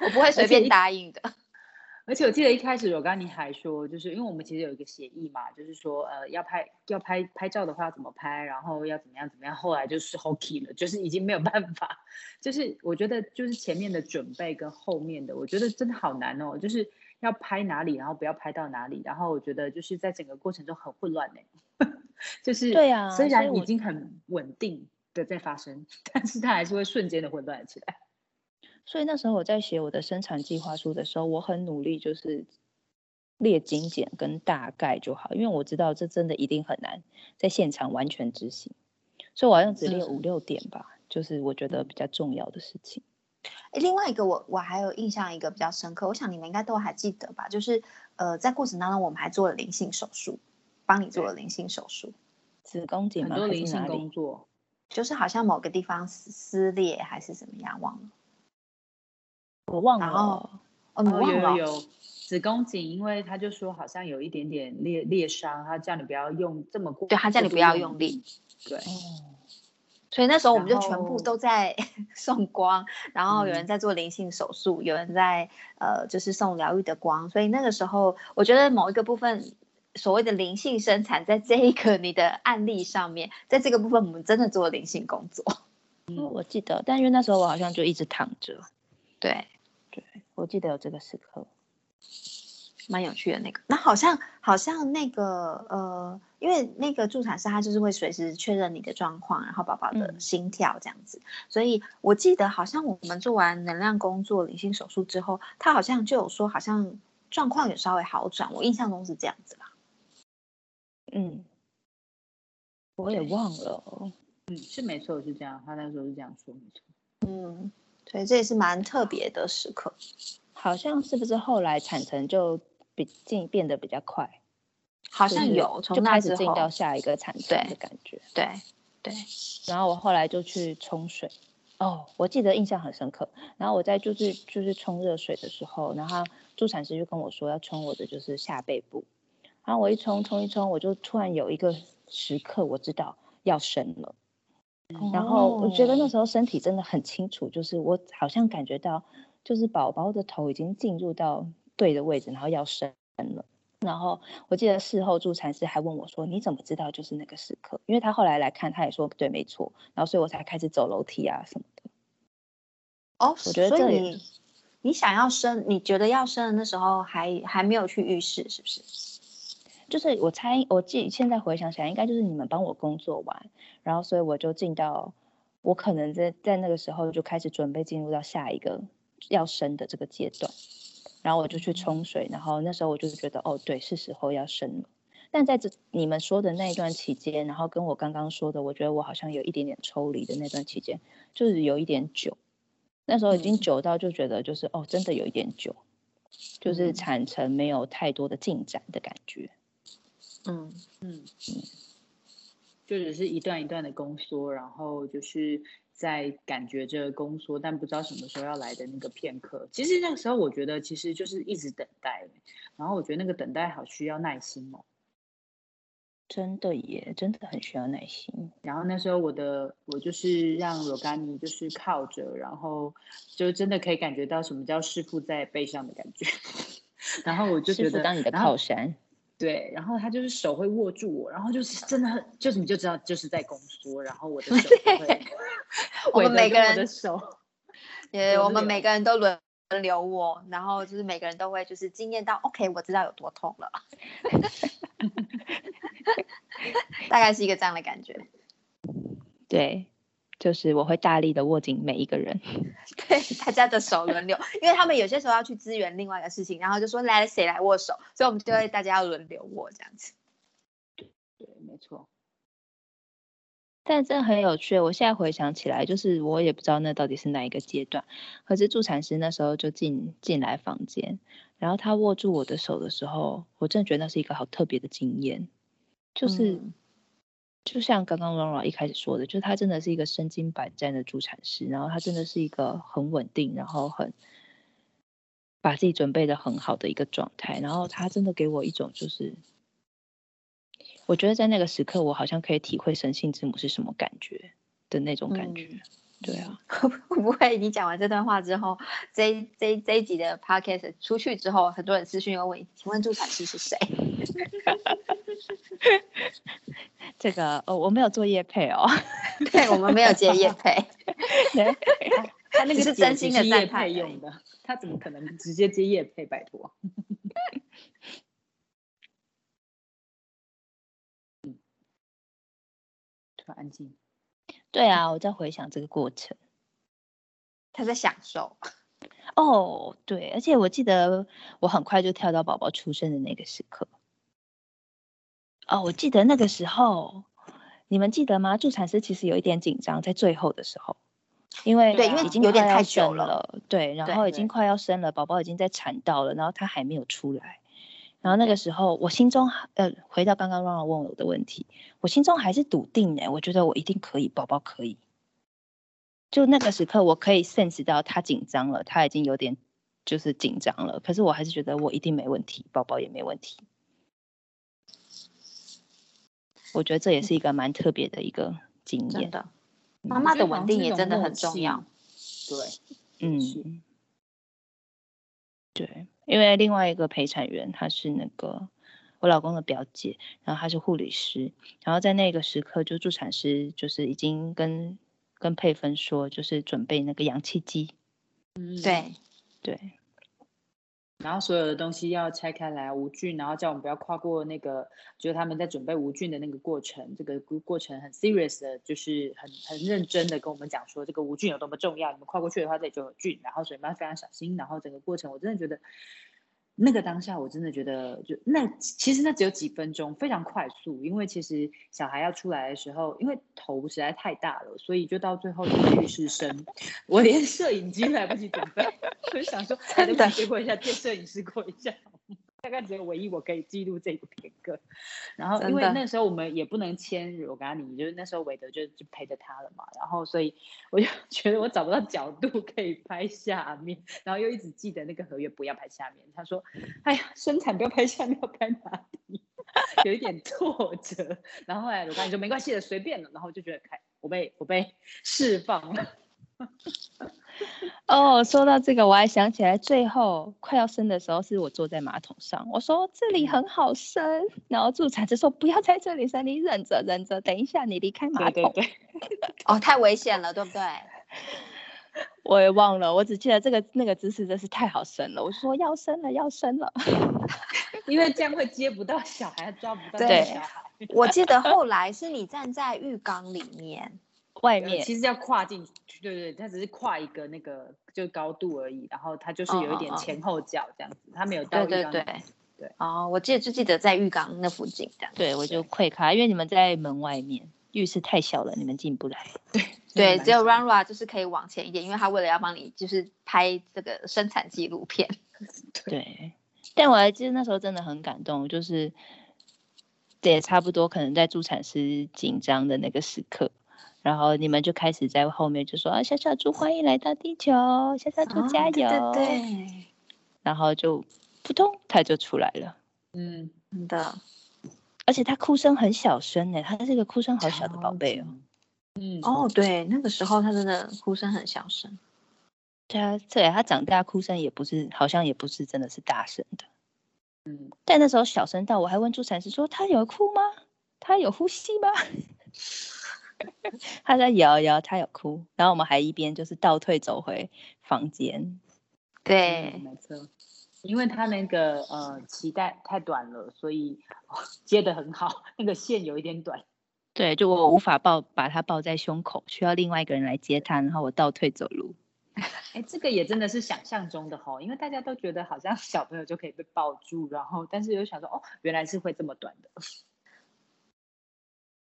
我不会随便答应的。而且我记得一开始我刚你还说，就是因为我们其实有一个协议嘛，就是说呃要拍要拍拍照的话怎么拍，然后要怎么样怎么样，后来就是 hockey 了，就是已经没有办法，就是我觉得就是前面的准备跟后面的，我觉得真的好难哦，就是要拍哪里，然后不要拍到哪里，然后我觉得就是在整个过程中很混乱呢，就是对啊虽然已经很稳定的在发生，但是它还是会瞬间的混乱起来。所以那时候我在写我的生产计划书的时候，我很努力，就是列精简跟大概就好，因为我知道这真的一定很难在现场完全执行，所以我好像只列五六点吧，就是我觉得比较重要的事情。诶另外一个我我还有印象一个比较深刻，我想你们应该都还记得吧？就是呃，在过程当中我们还做了灵性手术，帮你做了灵性手术。子宫颈吗？很多灵性？工作，就是好像某个地方撕撕裂还是怎么样，忘了。我忘然后了。哦，你哦，忘了哦？有有有子宫颈，因为他就说好像有一点点裂裂伤，他叫你不要用这么过，对他叫你不要用力。对，哦，所以那时候我们就全部都在 送光，然后有人嗯在做灵性手术，有人在呃就是送疗愈的光，所以那个时候我觉得某一个部分所谓的灵性生产，在这一个你的案例上面，在这个部分我们真的做灵性工作。嗯我记得，但因为那时候我好像就一直躺着，对，我记得有这个时刻。蛮有趣的那个。那好像好像那个呃，因为那个助产师他就是会随时确认你的状况，然后宝宝的嗯心跳这样子。所以我记得好像我们做完能量工作、灵性手术之后，他好像就有说好像状况有稍微好转，我印象中是这样子吧。嗯，我也忘了哦。嗯，是没错，是这样，他那时候是这样说，没错。嗯，所以这也是蛮特别的时刻。好像是不是后来产程就比进变得比较快，好像有从就那之后，开始进到下一个产程的感觉。对对，然后我后来就去冲水，哦，我记得印象很深刻。然后我在就是就是冲热水的时候，然后助产师就跟我说要冲我的就是下背部，然后我一冲冲一冲，我就突然有一个时刻我知道要生了。然后我觉得那哦时候身体真的很清楚，就是我好像感觉到，就是宝宝的头已经进入到对的位置，然后要生了。然后我记得事后助产师还问我说：“你怎么知道就是那个时刻？”因为他后来来看，他也说对，没错。然后所以我才开始走楼梯啊什么的。哦，我觉得你你想要生，你觉得要生的那时候还还没有去浴室，是不是？就是我猜，我记现在回想起来，应该就是你们帮我工作完，然后所以我就进到，我可能在在那个时候就开始准备进入到下一个要生的这个阶段，然后我就去冲水，然后那时候我就觉得哦，对，是时候要生了。但在这你们说的那一段期间，然后跟我刚刚说的，我觉得我好像有一点点抽离的那段期间，就是有一点久，那时候已经嗯。久到就觉得就是哦，真的有一点久，就是嗯。产程没有太多的进展的感觉。嗯，嗯，就只是一段一段的宫缩，然后就是在感觉着宫缩，但不知道什么时候要来的那个片刻。其实那个时候，我觉得其实就是一直等待，然后我觉得那个等待好需要耐心哦。真的耶，真的很需要耐心。然后那时候我的我就是让罗甘尼就是靠着，然后就真的可以感觉到什么叫师傅在背上的感觉。然后我就觉得，当你的靠山，对，然后他就是手会握住我，然后就是真的很，就是你就知道就是在宫缩，然后我的手就会 我们每个人的手，也我们每个人都轮流握，然后就是每个人都会就是惊艳到，OK，我知道有多痛了，大概是一个这样的感觉。对，就是我会大力的握紧每一个人。对，大家的手轮流，因为他们有些时候要去支援另外一个事情，然后就说来谁来握手，所以我们就会大家要轮流握这样子。对，没错，但真的很有趣，我现在回想起来，就是我也不知道那到底是哪一个阶段。可是助产师那时候就进进来房间，然后他握住我的手的时候，我真的觉得那是一个好特别的经验，就是、嗯就像刚刚 Laura 一开始说的，就是他真的是一个身经百战的助产师，然后他真的是一个很稳定，然后很把自己准备的很好的一个状态，然后他真的给我一种就是。我觉得在那个时刻，我好像可以体会神性之母是什么感觉的那种感觉。对啊，会不会你讲完这段话之后，这这这一集的 podcast 出去之后，很多人私讯要问你，请问助产师是谁？这个哦，我没有做业配哦。对我们没有接业配，对他那个是真心的只是业赞叹而已配用的，他怎么可能直接接业配？拜托。嗯，突然安静。对啊，我在回想这个过程。他在享受。哦，对，而且我记得我很快就跳到宝宝出生的那个时刻。哦，我记得那个时候，你们记得吗？助产师其实有一点紧张，在最后的时候，因为对因为已经有点太久了对，然对后已经快要生了，宝宝已经在产道了，然后他还没有出来，然后那个时候我心中呃，回到刚刚让我问我的问题，我心中还是笃定哎，我觉得我一定可以，宝宝可以。就那个时刻，我可以 sense 到他紧张了，他已经有点就是紧张了。可是我还是觉得我一定没问题，宝宝也没问题。我觉得这也是一个蛮特别的一个经验。的，妈妈的稳定也真的很重要。对，嗯，对，因为另外一个陪产员她是那个我老公的表姐，然后她是护理师，然后在那个时刻就助产师就是已经跟。跟佩芬说，就是准备那个氧气机。嗯，对对。然后所有的东西要拆开来无菌，然后叫我们不要跨过那个，就是他们在准备无菌的那个过程。这个过程很 serious 的，就是很很认真的跟我们讲说，这个无菌有多么重要。你们跨过去的话，这里就有菌，然后所以们要非常小心。然后整个过程，我真的觉得。那个当下，我真的觉得，就那其实那只有几分钟，非常快速。因为其实小孩要出来的时候，因为头实在太大了，所以就到最后就是浴室声，我连摄影机来不及准备，就想说，真的结果一下，借摄影师过一下。大概只有唯一我可以记录这个片刻，然后因为那时候我们也不能签我跟你，就是那时候韦德就就陪着他了嘛，然后所以我就觉得我找不到角度可以拍下面，然后又一直记得那个合约不要拍下面。他说：“哎呀，生产不要拍下面，要拍哪里？” 有一点挫折。然后后来我跟你说没关系的，随便了。然后就觉得开，我被我被释放了。哦，说到这个，我还想起来，最后快要生的时候，是我坐在马桶上，我说这里很好生，然后助产士说不要在这里生，你忍着忍着，等一下你离开马桶。对对对。哦，太危险了，对不对？我也忘了，我只记得这个那个姿势真是太好生了。我说要生了，要生了，因为这样会接不到小孩，抓不到小孩。我记得后来是你站在浴缸里面。外面其实要跨进去，对对，它只是跨一个那个就高度而已，然后它就是有一点前后脚这样子，它没有到浴缸。对对对对。哦，我记得就记得在浴缸那附近这样。对，我就会卡，因为你们在门外面，浴室太小了，你们进不来。对对，只有 Run Run 就是可以往前一点，因为他为了要帮你就是拍这个生产纪录片。对，但我还记得那时候真的很感动，就是也差不多可能在助产师紧张的那个时刻。然后你们就开始在后面就说啊，小小猪欢迎来到地球，小小猪加油。对。然后就扑通，他就出来了。嗯，真的。而且他哭声很小声呢，他是一个哭声好小的宝贝哦。嗯。哦，对，那个时候他真的哭声很小声。对啊，对，他长大哭声也不是，好像也不是真的是大声的。嗯。但那时候小声到我还问助产士说：“他有哭吗？他有呼吸吗？” 他在摇摇，他有哭，然后我们还一边就是倒退走回房间。对，没错，因为他那个呃脐带太短了，所以 接的很好，那个线有一点短。对，就我无法抱把他抱在胸口，需要另外一个人来接他，然后我倒退走路。哎，这个也真的是想象中的吼，因为大家都觉得好像小朋友就可以被抱住，然后但是又想说哦，原来是会这么短的。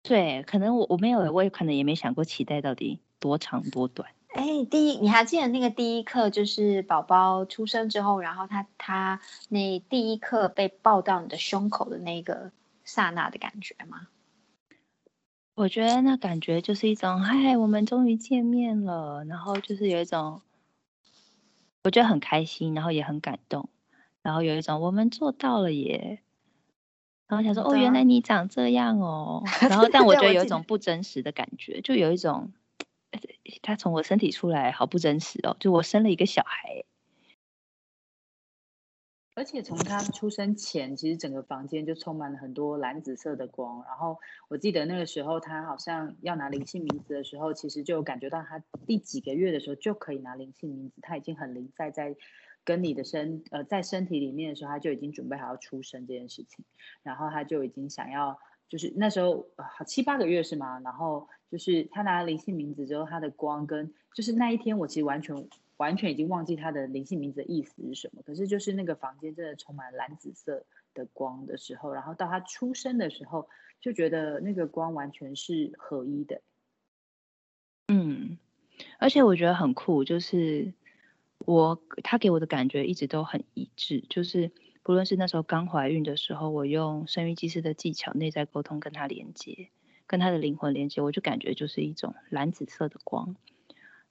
对，可能我我没有，我也可能也没想过期待到底多长多短。哎，第一，你还记得那个第一课，就是宝宝出生之后，然后他他那第一刻被抱到你的胸口的那个刹那的感觉吗？我觉得那感觉就是一种，嗨，我们终于见面了，然后就是有一种，我觉得很开心，然后也很感动，然后有一种我们做到了耶。然后想说，哦，原来你长这样哦。然后，但我觉得有一种不真实的感觉，就有一种，他从我身体出来，好不真实哦。就我生了一个小孩，而且从他出生前，其实整个房间就充满了很多蓝紫色的光。然后我记得那个时候，他好像要拿灵性名字的时候，其实就感觉到他第几个月的时候就可以拿灵性名字，他已经很灵在在。跟你的身呃在身体里面的时候，他就已经准备好要出生这件事情，然后他就已经想要，就是那时候好七八个月是吗？然后就是他拿了灵性名字之后，他的光跟就是那一天我其实完全完全已经忘记他的灵性名字的意思是什么，可是就是那个房间真的充满蓝紫色的光的时候，然后到他出生的时候，就觉得那个光完全是合一的。嗯，而且我觉得很酷，就是。我他给我的感觉一直都很一致，就是不论是那时候刚怀孕的时候，我用生育技师的技巧内在沟通跟他连接，跟他的灵魂连接，我就感觉就是一种蓝紫色的光，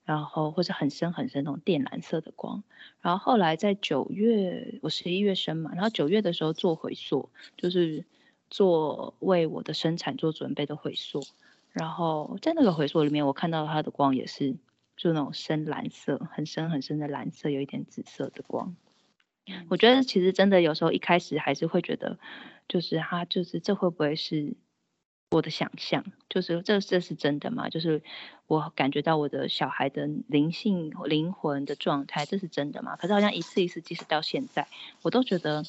然后或者很深很深那种靛蓝色的光。然后后来在九月，我十一月生嘛，然后九月的时候做回溯，就是做为我的生产做准备的回溯。然后在那个回溯里面，我看到他的光也是就那种深蓝色，很深很深的蓝色，有一点紫色的光。我觉得其实真的有时候一开始还是会觉得，就是他就是这会不会是我的想象？就是这这是真的吗？就是我感觉到我的小孩的灵性灵魂的状态，这是真的吗？可是好像一次一次，即使到现在，我都觉得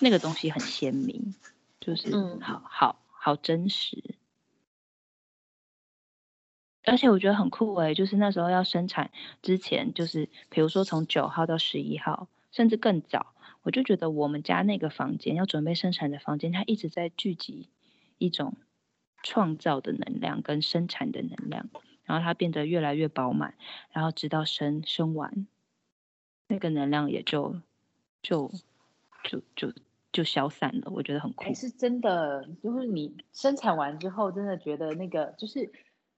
那个东西很鲜明，就是好好好真实。而且我觉得很酷诶，就是那时候要生产之前，就是比如说从九号到十一号。甚至更早，我就觉得我们家那个房间要准备生产的房间，它一直在聚集一种创造的能量跟生产的能量，然后它变得越来越饱满，然后直到生生完，那个能量也就就就就就消散了。我觉得很酷，是真的，就是你生产完之后，真的觉得那个就是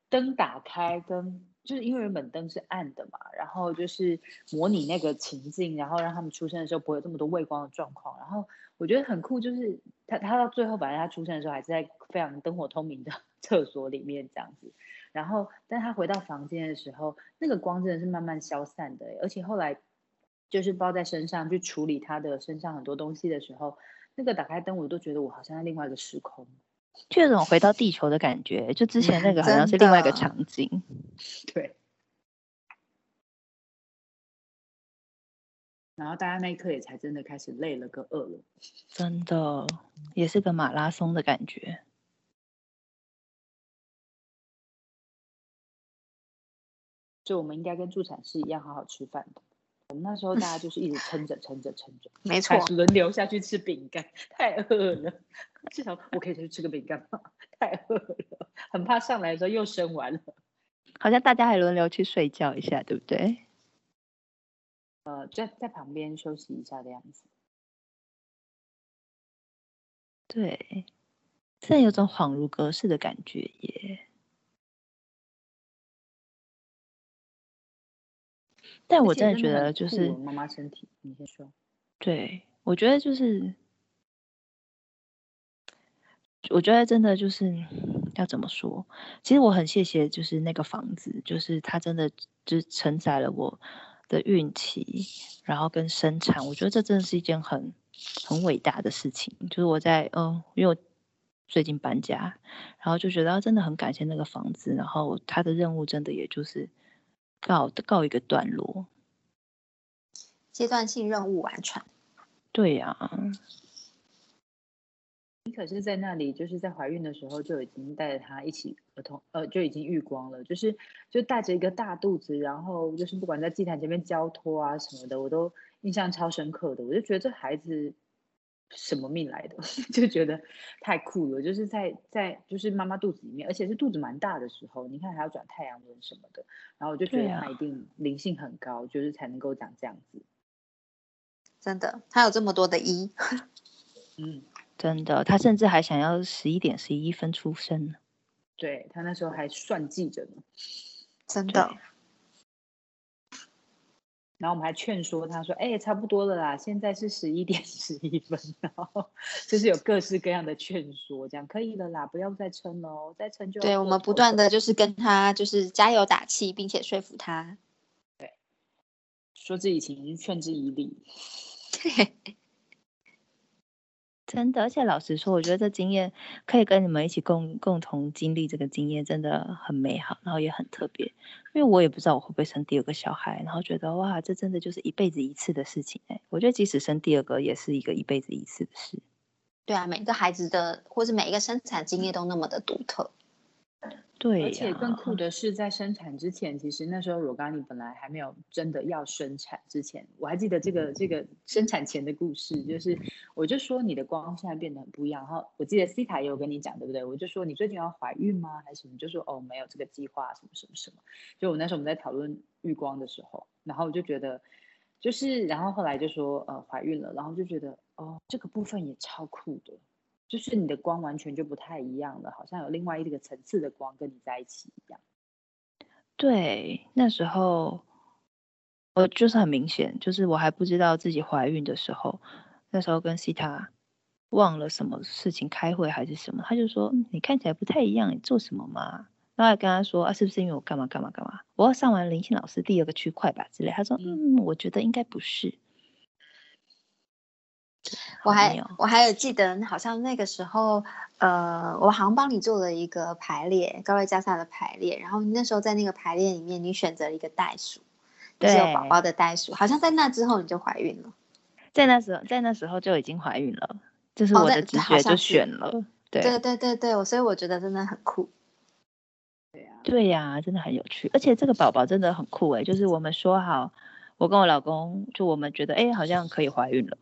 灯打开跟。就是因为原本灯是暗的嘛，然后就是模拟那个情境，然后让他们出生的时候不会有这么多畏光的状况。然后我觉得很酷，就是他他到最后，反正他出生的时候还是在非常灯火通明的 厕所里面这样子。然后，但他回到房间的时候，那个光真的是慢慢消散的，而且后来就是包在身上去处理他的身上很多东西的时候，那个打开灯，我都觉得我好像在另外一个时空。就有种回到地球的感觉，就之前那个好像是另外一个场景，对。然后大家那一刻也才真的开始累了，跟饿了，真的也是个马拉松的感觉。就我们应该跟助产士一样，好好吃饭的。我们那时候大家就是一直撑着撑着撑着，没错，轮流下去吃饼干，太饿了。至少我可以下去吃个饼干吗？太饿了，很怕上来的时候又生完了。好像大家还轮流去睡觉一下，对不对？呃，在在旁边休息一下的样子。对，真的有种恍如隔世的感觉耶。但我真的觉得，就是妈妈身体，你先说。对，我觉得就是，我觉得真的就是要怎么说？其实我很谢谢，就是那个房子，就是它真的就承载了我的运气，然后跟生产。我觉得这真的是一件很很伟大的事情。就是我在嗯，因为我最近搬家，然后就觉得真的很感谢那个房子，然后他的任务真的也就是。告告一个段落，阶段性任务完成。对呀，你可是在那里，就是在怀孕的时候就已经带着他一起儿童，呃，就已经遇光了，就是就带着一个大肚子，然后就是不管在祭坛前面交托啊什么的，我都印象超深刻的。我就觉得这孩子。什么命来的？就觉得太酷了，就是在在就是妈妈肚子里面，而且是肚子蛮大的时候，你看还要转太阳轮什么的，然后我就觉得他一定灵性很高，就是才能够长这样子。真的，他有这么多的一，嗯，真的，他甚至还想要十一点十一分出生呢。对他那时候还算计着呢，真的。然后我们还劝说他说：“哎，差不多了啦，现在是十一点十一分。”然后就是有各式各样的劝说，这样可以了啦，不要再撑喽，再撑就……对我们不断的就是跟他就是加油打气，并且说服他，对，说自己情劝之以理。真的，而且老实说，我觉得这经验可以跟你们一起共共同经历这个经验，真的很美好，然后也很特别。因为我也不知道我会不会生第二个小孩，然后觉得哇，这真的就是一辈子一次的事情哎。我觉得即使生第二个，也是一个一辈子一次的事。对啊，每个孩子的或是每一个生产经验都那么的独特。对，而且更酷的是，在生产之前，其实那时候若刚你本来还没有真的要生产之前，我还记得这个这个生产前的故事，就是我就说你的光现在变得很不一样。然后我记得 C 塔也有跟你讲，对不对？我就说你最近要怀孕吗？还是什么？就说哦，没有这个计划，什么什么什么。就我那时候我们在讨论浴光的时候，然后我就觉得，就是然后后来就说呃怀孕了，然后就觉得哦，这个部分也超酷的，就是你的光完全就不太一样了，好像有另外一个层次的光跟你在一起一样。对，那时候我就是很明显，就是我还不知道自己怀孕的时候，那时候跟西塔忘了什么事情开会还是什么，他就说你看起来不太一样，你做什么嘛？然后还跟他说啊，是不是因为我干嘛干嘛干嘛？我要上完林信老师第二个区块吧之类。他说嗯，我觉得应该不是。我还我还有记得，好像那个时候，呃，我好像帮你做了一个排列，高位加萨的排列。然后那时候在那个排列里面，你选择了一个袋鼠，是有宝宝的袋鼠。好像在那之后你就怀孕了，在那时候，在那时候就已经怀孕了，就是我的直觉就选了。对对对对对，所以我觉得真的很酷。对呀，对呀，真的很有趣，而且这个宝宝真的很酷哎，就是我们说好，我跟我老公就我们觉得哎，好像可以怀孕了。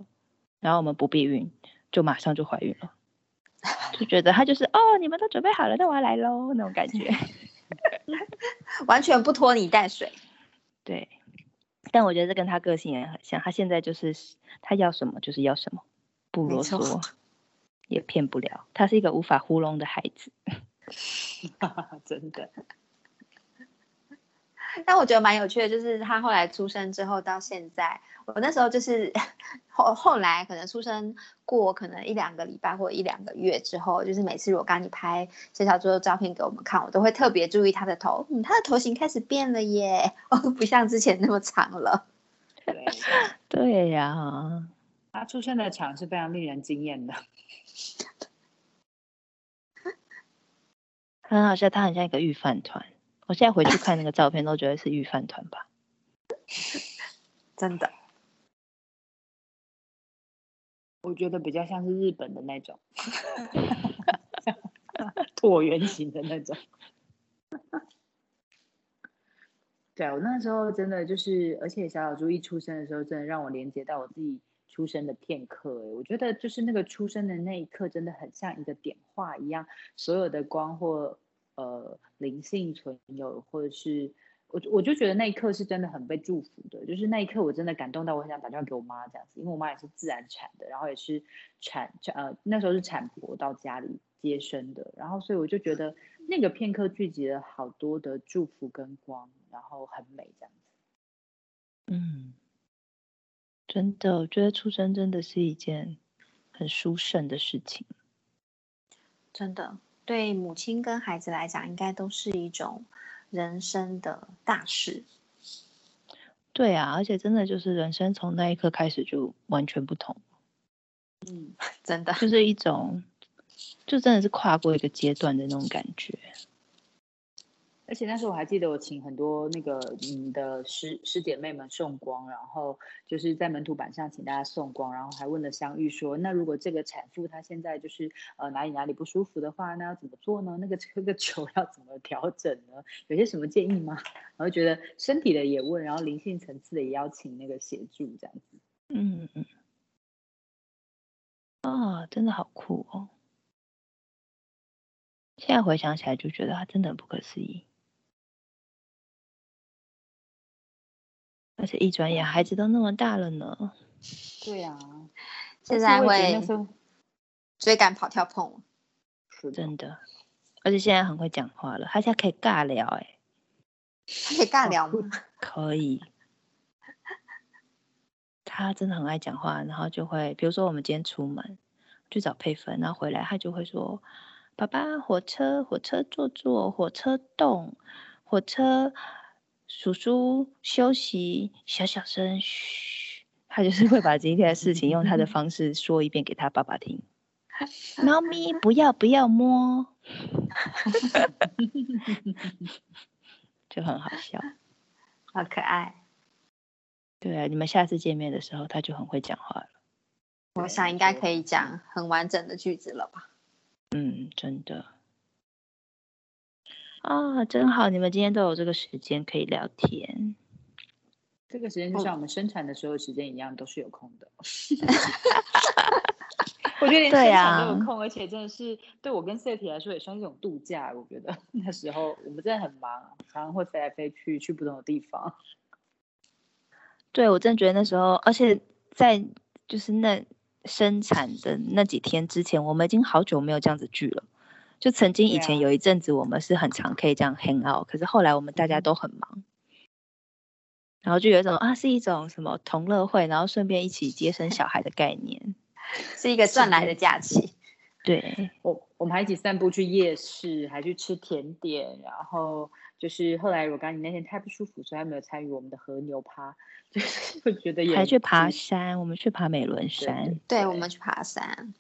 然后我们不避孕，就马上就怀孕了，就觉得他就是哦，你们都准备好了，那我要来喽那种感觉，完全不拖泥带水。对，但我觉得这跟他个性也很像，他现在就是他要什么就是要什么，不啰嗦，也骗不了，他是一个无法糊弄的孩子，真的。但我觉得蛮有趣的，就是他后来出生之后到现在，我那时候就是 后后来可能出生过可能一两个礼拜或一两个月之后，就是每次如果刚你拍小小猪的照片给我们看，我都会特别注意他的头，嗯，他的头型开始变了耶，哦，不像之前那么长了。对，对呀，他出生的场是非常令人惊艳的，很好笑，他很像一个御饭团。我现在回去看那个照片，都觉得是御饭团吧？真的，我觉得比较像是日本的那种 椭圆形的那种。对我那时候真的就是，而且小小猪一出生的时候，真的让我连接到我自己出生的片刻。哎，我觉得就是那个出生的那一刻，真的很像一个点化一样，所有的光或。呃，灵性存有，或者是我，我就觉得那一刻是真的很被祝福的。就是那一刻，我真的感动到我很想打电话给我妈这样子，因为我妈也是自然产的，然后也是产呃那时候是产婆到家里接生的，然后所以我就觉得那个片刻聚集了好多的祝福跟光，然后很美这样子。嗯，真的，我觉得出生真的是一件很殊胜的事情，真的。对母亲跟孩子来讲，应该都是一种人生的大事。对啊，而且真的就是人生从那一刻开始就完全不同。嗯，真的就是一种，就真的是跨过一个阶段的那种感觉。而且那时候我还记得，我请很多那个你的师师姐妹们送光，然后就是在门徒板上请大家送光，然后还问了香玉说，那如果这个产妇她现在就是呃哪里哪里不舒服的话，那要怎么做呢？那个这个球要怎么调整呢？有些什么建议吗？然后觉得身体的也问，然后灵性层次的也邀请那个协助这样子。嗯嗯。啊，真的好酷哦！现在回想起来就觉得他真的很不可思议。而且一转眼，孩子都那么大了呢。对呀，现在会追赶、跑、跳、碰，是真的。而且现在很会讲话了，他现在可以尬聊，哎，可以尬聊吗？可以。他真的很爱讲话，然后就会，比如说我们今天出门去找配分，然后回来他就会说：“爸爸，火车，火车坐坐，火车动，火车。”叔叔休息，小小声，嘘。他就是会把今天的事情用他的方式说一遍给他爸爸听。猫咪不要不要摸，就很好笑，好可爱。对啊，你们下次见面的时候，他就很会讲话了。我想应该可以讲很完整的句子了吧？嗯，真的。啊，真好！你们今天都有这个时间可以聊天。这个时间就像我们生产的时候时间一样，都是有空的。我觉得连生产都有空，而且真的是对我跟 Seti 来说也算一种度假。我觉得 那时候我们真的很忙，常常会飞来飞去，去不同的地方。对，我真的觉得那时候，而且在就是那生产的那几天之前，我们已经好久没有这样子聚了。就曾经以前有一阵子，我们是很常可以这样 hang out，可是后来我们大家都很忙，然后就有一种啊，是一种什么同乐会，然后顺便一起接生小孩的概念，是一个赚来的假期。对，我我们还一起散步去夜市，还去吃甜点，然后就是后来我刚你那天太不舒服，所以还没有参与我们的和牛趴，就是会觉得也还去爬山，我们去爬美仑山，对，我们去爬山，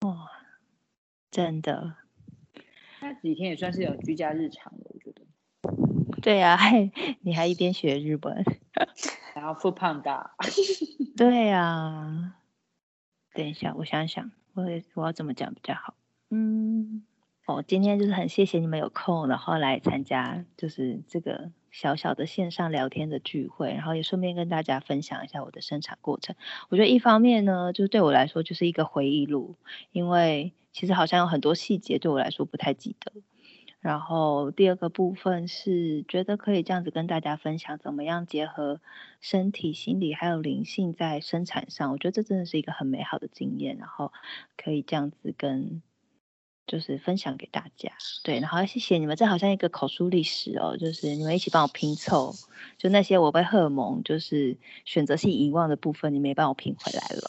哦，真的，那几天也算是有居家日常了，我觉得。对呀，还 你还一边学日本，然后复胖的，对呀，等一下，我想想。我我要怎么讲比较好？嗯，哦，今天就是很谢谢你们有空，然后来参加就是这个小小的线上聊天的聚会，然后也顺便跟大家分享一下我的生产过程。我觉得一方面呢，就是对我来说就是一个回忆录，因为其实好像有很多细节对我来说不太记得。然后第二个部分是觉得可以这样子跟大家分享，怎么样结合身体、心理还有灵性在生产上，我觉得这真的是一个很美好的经验。然后可以这样子跟就是分享给大家，对。然后谢谢你们，这好像一个口述历史哦，就是你们一起帮我拼凑，就那些我被荷尔蒙就是选择性遗忘的部分，你没帮我拼回来了。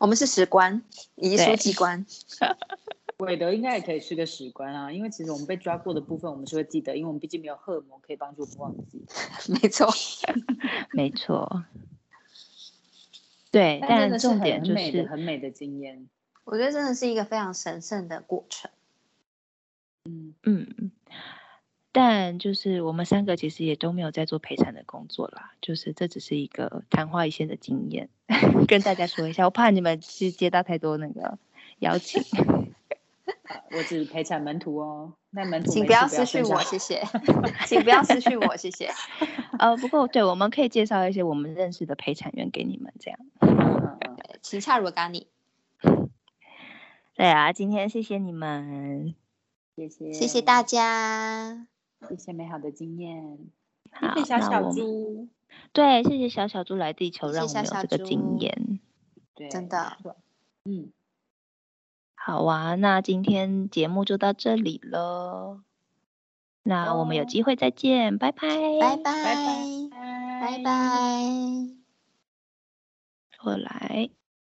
我们是史官，遗书机关。韦德应该也可以是个史官啊，因为其实我们被抓过的部分，我们是会记得，因为我们毕竟没有荷尔蒙可以帮助我们忘记。没错，没错。对，但重点就是很美的经验。我觉得真的是一个非常神圣的过程。嗯嗯，但就是我们三个其实也都没有在做陪产的工作啦，就是这只是一个昙花一现的经验，跟大家说一下。我怕你们去接到太多那个邀请。我只陪产门徒哦，那门徒请不要失去 我，谢谢，请不要失去我，谢谢。呃，不过对，我们可以介绍一些我们认识的陪产员给你们，这样。请恰如咖喱。对啊，今天谢谢你们，谢谢，谢谢大家，谢谢美好的经验。好，小小猪。对，谢谢小小猪来地球，让我们有这个经验。对，真的，嗯。好啊，那今天节目就到这里了。那我们有机会再见，拜拜，拜拜，拜拜，拜拜，我来。